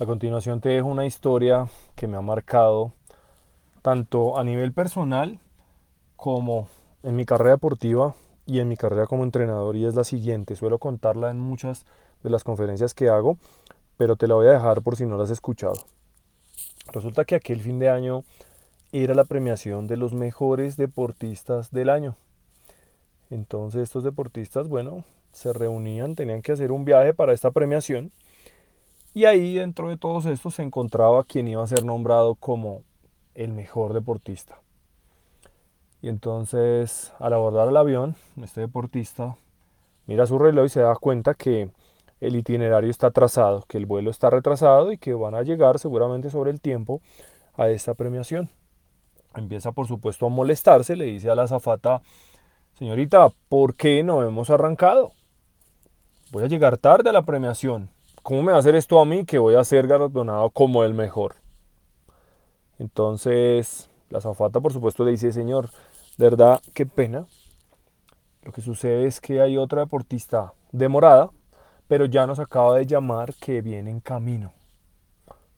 A continuación te dejo una historia que me ha marcado tanto a nivel personal como en mi carrera deportiva y en mi carrera como entrenador y es la siguiente. Suelo contarla en muchas de las conferencias que hago, pero te la voy a dejar por si no la has escuchado. Resulta que aquel fin de año era la premiación de los mejores deportistas del año. Entonces estos deportistas, bueno, se reunían, tenían que hacer un viaje para esta premiación y ahí dentro de todos estos se encontraba quien iba a ser nombrado como el mejor deportista. Y entonces al abordar el avión, este deportista mira su reloj y se da cuenta que el itinerario está atrasado, que el vuelo está retrasado y que van a llegar seguramente sobre el tiempo a esta premiación. Empieza por supuesto a molestarse, le dice a la azafata, señorita, ¿por qué no hemos arrancado? Voy a llegar tarde a la premiación. ¿Cómo me va a hacer esto a mí que voy a ser galardonado como el mejor? Entonces, la zafata por supuesto le dice, señor, de verdad, qué pena. Lo que sucede es que hay otra deportista demorada, pero ya nos acaba de llamar que viene en camino.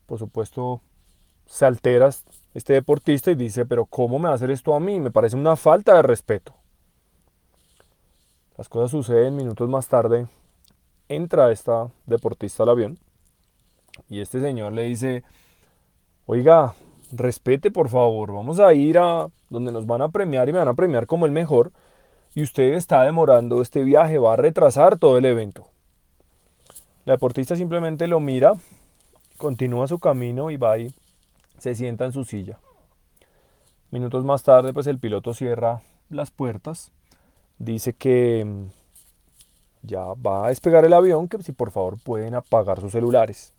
Por supuesto, se altera este deportista y dice, pero ¿cómo me va a hacer esto a mí? Me parece una falta de respeto. Las cosas suceden minutos más tarde entra esta deportista al avión y este señor le dice, oiga, respete por favor, vamos a ir a donde nos van a premiar y me van a premiar como el mejor y usted está demorando este viaje, va a retrasar todo el evento. La deportista simplemente lo mira, continúa su camino y va y se sienta en su silla. Minutos más tarde, pues el piloto cierra las puertas, dice que ya va a despegar el avión, que si por favor pueden apagar sus celulares.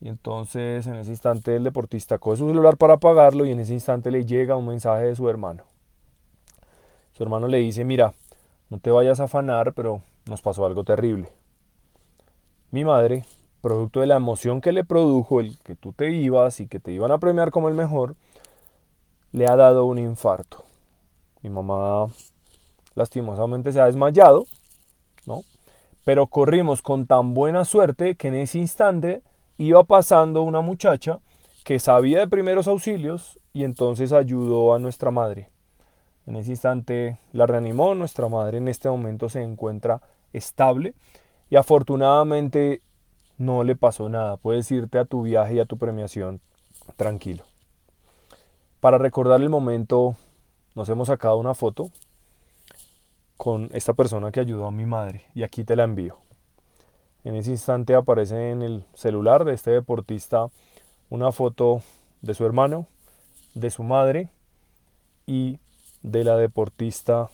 Y entonces en ese instante el deportista coge su celular para apagarlo y en ese instante le llega un mensaje de su hermano. Su hermano le dice, mira, no te vayas a afanar, pero nos pasó algo terrible. Mi madre, producto de la emoción que le produjo el que tú te ibas y que te iban a premiar como el mejor, le ha dado un infarto. Mi mamá lastimosamente se ha desmayado. Pero corrimos con tan buena suerte que en ese instante iba pasando una muchacha que sabía de primeros auxilios y entonces ayudó a nuestra madre. En ese instante la reanimó, nuestra madre en este momento se encuentra estable y afortunadamente no le pasó nada. Puedes irte a tu viaje y a tu premiación tranquilo. Para recordar el momento nos hemos sacado una foto con esta persona que ayudó a mi madre y aquí te la envío. En ese instante aparece en el celular de este deportista una foto de su hermano, de su madre y de la deportista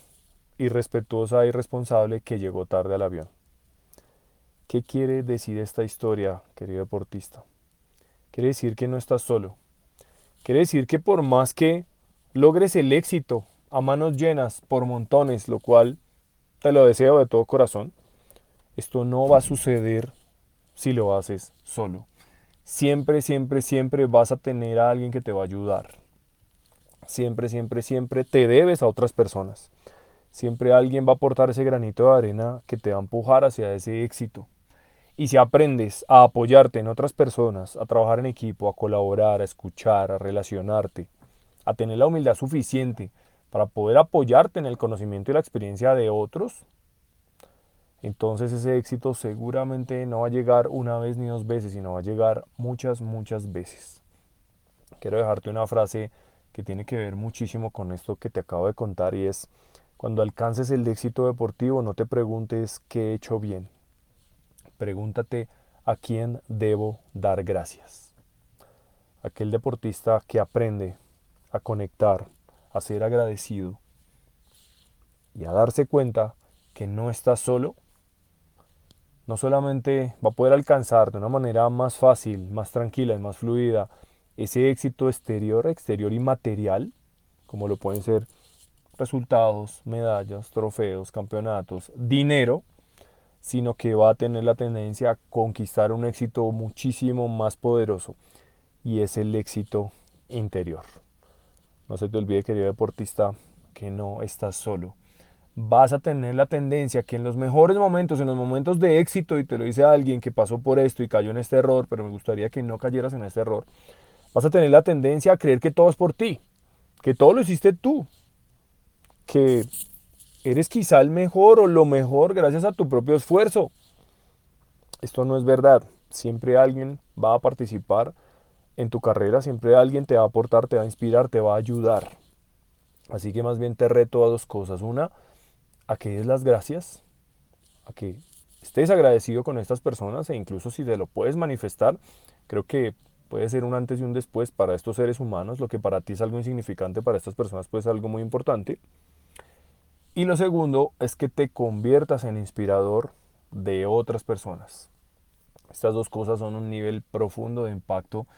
irrespetuosa y irresponsable que llegó tarde al avión. ¿Qué quiere decir esta historia, querido deportista? Quiere decir que no estás solo. Quiere decir que por más que logres el éxito a manos llenas por montones, lo cual te lo deseo de todo corazón. Esto no va a suceder si lo haces solo. Siempre, siempre, siempre vas a tener a alguien que te va a ayudar. Siempre, siempre, siempre te debes a otras personas. Siempre alguien va a aportar ese granito de arena que te va a empujar hacia ese éxito. Y si aprendes a apoyarte en otras personas, a trabajar en equipo, a colaborar, a escuchar, a relacionarte, a tener la humildad suficiente para poder apoyarte en el conocimiento y la experiencia de otros, entonces ese éxito seguramente no va a llegar una vez ni dos veces, sino va a llegar muchas, muchas veces. Quiero dejarte una frase que tiene que ver muchísimo con esto que te acabo de contar y es, cuando alcances el éxito deportivo no te preguntes qué he hecho bien, pregúntate a quién debo dar gracias. Aquel deportista que aprende a conectar a ser agradecido y a darse cuenta que no está solo, no solamente va a poder alcanzar de una manera más fácil, más tranquila y más fluida ese éxito exterior, exterior y material, como lo pueden ser resultados, medallas, trofeos, campeonatos, dinero, sino que va a tener la tendencia a conquistar un éxito muchísimo más poderoso y es el éxito interior. No se te olvide, querido deportista, que no estás solo. vas a tener la tendencia que en los mejores momentos, en los momentos de éxito, y te lo dice alguien que pasó por esto y cayó en este error, pero me gustaría que no cayeras en este error, vas a tener la tendencia a creer que todo es por ti, que todo lo hiciste tú, que eres quizá el mejor o lo mejor gracias a tu propio esfuerzo. Esto no es verdad. Siempre alguien va a participar en tu carrera, siempre alguien te va a aportar, te va a inspirar, te va a ayudar. Así que más bien te reto a dos cosas. Una, a que des las gracias, a que estés agradecido con estas personas e incluso si te lo puedes manifestar, creo que puede ser un antes y un después para estos seres humanos, lo que para ti es algo insignificante, para estas personas puede ser algo muy importante. Y lo segundo es que te conviertas en inspirador de otras personas. Estas dos cosas son un nivel profundo de impacto,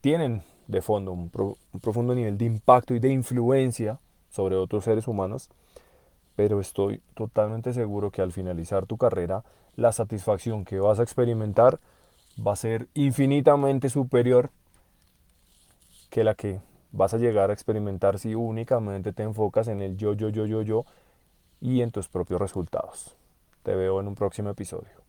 tienen de fondo un, un profundo nivel de impacto y de influencia sobre otros seres humanos, pero estoy totalmente seguro que al finalizar tu carrera, la satisfacción que vas a experimentar va a ser infinitamente superior que la que vas a llegar a experimentar si únicamente te enfocas en el yo, yo, yo, yo, yo y en tus propios resultados. Te veo en un próximo episodio.